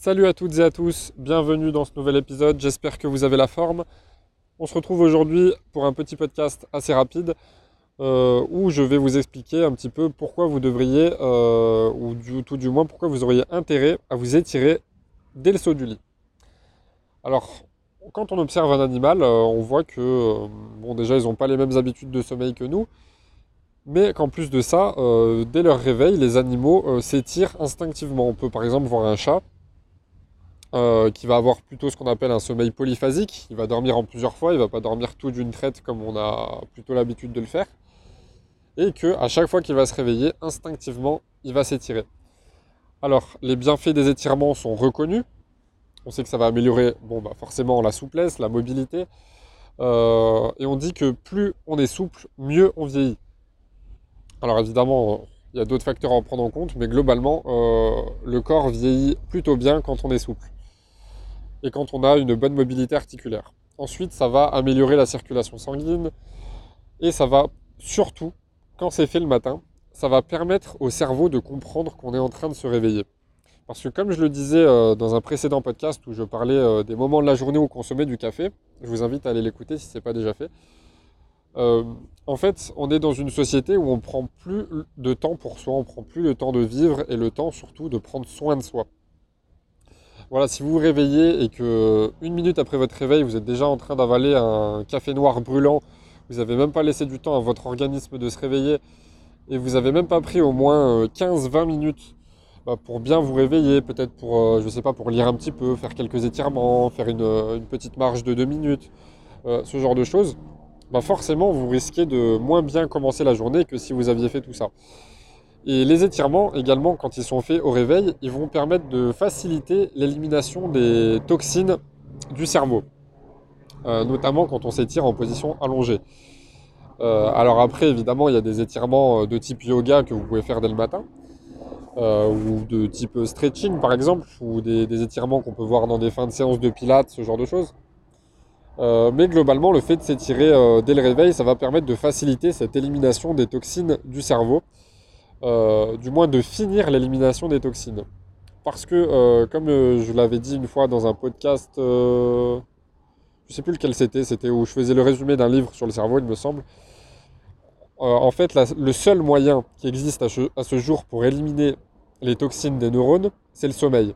Salut à toutes et à tous, bienvenue dans ce nouvel épisode, j'espère que vous avez la forme. On se retrouve aujourd'hui pour un petit podcast assez rapide euh, où je vais vous expliquer un petit peu pourquoi vous devriez, euh, ou tout du moins pourquoi vous auriez intérêt à vous étirer dès le saut du lit. Alors, quand on observe un animal, euh, on voit que, bon déjà ils n'ont pas les mêmes habitudes de sommeil que nous, mais qu'en plus de ça, dès leur réveil, les animaux s'étirent instinctivement. On peut par exemple voir un chat euh, qui va avoir plutôt ce qu'on appelle un sommeil polyphasique. Il va dormir en plusieurs fois, il ne va pas dormir tout d'une traite comme on a plutôt l'habitude de le faire. Et que à chaque fois qu'il va se réveiller, instinctivement, il va s'étirer. Alors, les bienfaits des étirements sont reconnus. On sait que ça va améliorer, bah forcément, la souplesse, la mobilité. Euh, et on dit que plus on est souple, mieux on vieillit. Alors évidemment, il y a d'autres facteurs à en prendre en compte, mais globalement, euh, le corps vieillit plutôt bien quand on est souple et quand on a une bonne mobilité articulaire. Ensuite, ça va améliorer la circulation sanguine et ça va surtout, quand c'est fait le matin, ça va permettre au cerveau de comprendre qu'on est en train de se réveiller. Parce que comme je le disais euh, dans un précédent podcast où je parlais euh, des moments de la journée où on consommait du café, je vous invite à aller l'écouter si ce n'est pas déjà fait, euh, en fait, on est dans une société où on prend plus de temps pour soi, on prend plus le temps de vivre et le temps surtout de prendre soin de soi. Voilà, si vous vous réveillez et que une minute après votre réveil, vous êtes déjà en train d'avaler un café noir brûlant, vous n'avez même pas laissé du temps à votre organisme de se réveiller et vous n'avez même pas pris au moins 15-20 euh, minutes bah, pour bien vous réveiller, peut-être pour, euh, je sais pas, pour lire un petit peu, faire quelques étirements, faire une, euh, petite marche de 2 minutes, ce genre de choses, bah forcément vous risquez de moins bien commencer la journée que si vous aviez fait tout ça. Et les étirements également, quand ils sont faits au réveil, ils vont permettre de faciliter l'élimination des toxines du cerveau, euh, notamment quand on s'étire en position allongée. Euh, alors après, évidemment, il y a des étirements euh, de type yoga que vous pouvez faire dès le matin, ou de type stretching par exemple, ou des, des étirements qu'on peut voir dans des fins de séance de pilates, ce genre de choses. mais globalement, le fait de s'étirer dès le réveil, ça va permettre de faciliter cette élimination des toxines du cerveau euh, du moins de finir l'élimination des toxines. Parce que, euh, comme euh, je l'avais dit une fois dans un podcast, je ne sais plus lequel c'était, c'était où je faisais le résumé d'un livre sur le cerveau, il me semble. en fait, le seul moyen qui existe à ce, jour pour éliminer les toxines des neurones, c'est le sommeil.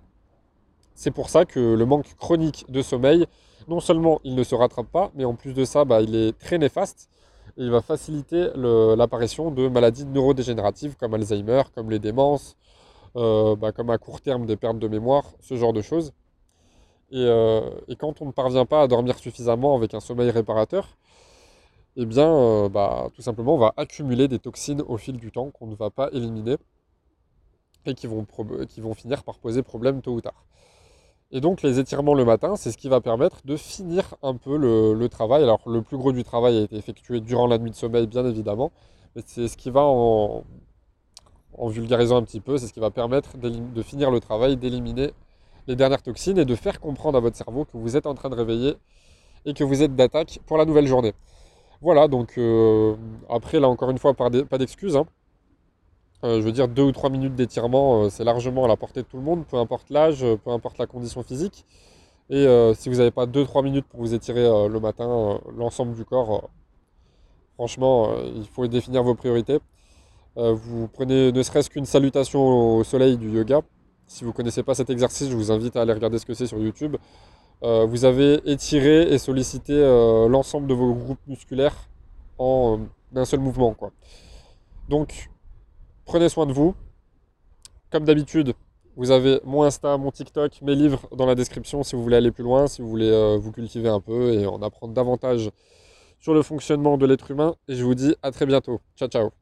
C'est pour ça que le manque chronique de sommeil, non seulement il ne se rattrape pas, mais en plus de ça, bah, il est très néfaste il va faciliter l'apparition de maladies neurodégénératives comme Alzheimer, comme les démences, euh, bah, comme à court terme des pertes de mémoire, ce genre de choses. Euh, et, quand on ne parvient pas à dormir suffisamment avec un sommeil réparateur, eh bien, euh, bah, tout simplement, on va accumuler des toxines au fil du temps qu'on ne va pas éliminer et qui vont, qui vont finir par poser problème tôt ou tard. Et donc les étirements le matin, c'est ce qui va permettre de finir un peu le, travail. Alors le plus gros du travail a été effectué durant la nuit de sommeil, bien évidemment, mais c'est ce qui va en, vulgarisant un petit peu, c'est ce qui va permettre de finir le travail, d'éliminer les dernières toxines et de faire comprendre à votre cerveau que vous êtes en train de réveiller et que vous êtes d'attaque pour la nouvelle journée. Voilà, donc euh, après là encore une fois, pas d'excuses. Hein. Euh, je veux dire, deux ou trois minutes d'étirement, euh, c'est largement à la portée de tout le monde, peu importe l'âge, euh, peu importe la condition physique. Et si vous n'avez pas deux trois minutes pour vous étirer le matin, l'ensemble du corps, franchement, il faut définir vos priorités. vous prenez ne serait-ce qu'une salutation au soleil du yoga. Si vous ne connaissez pas cet exercice, je vous invite à aller regarder ce que c'est sur YouTube. vous avez étiré et sollicité l'ensemble de vos groupes musculaires en un seul mouvement. Quoi. Donc, Prenez soin de vous. Comme d'habitude, vous avez mon Insta, mon TikTok, mes livres dans la description si vous voulez aller plus loin, si vous voulez euh, vous cultiver un peu et en apprendre davantage sur le fonctionnement de l'être humain. Et je vous dis à très bientôt. Ciao ciao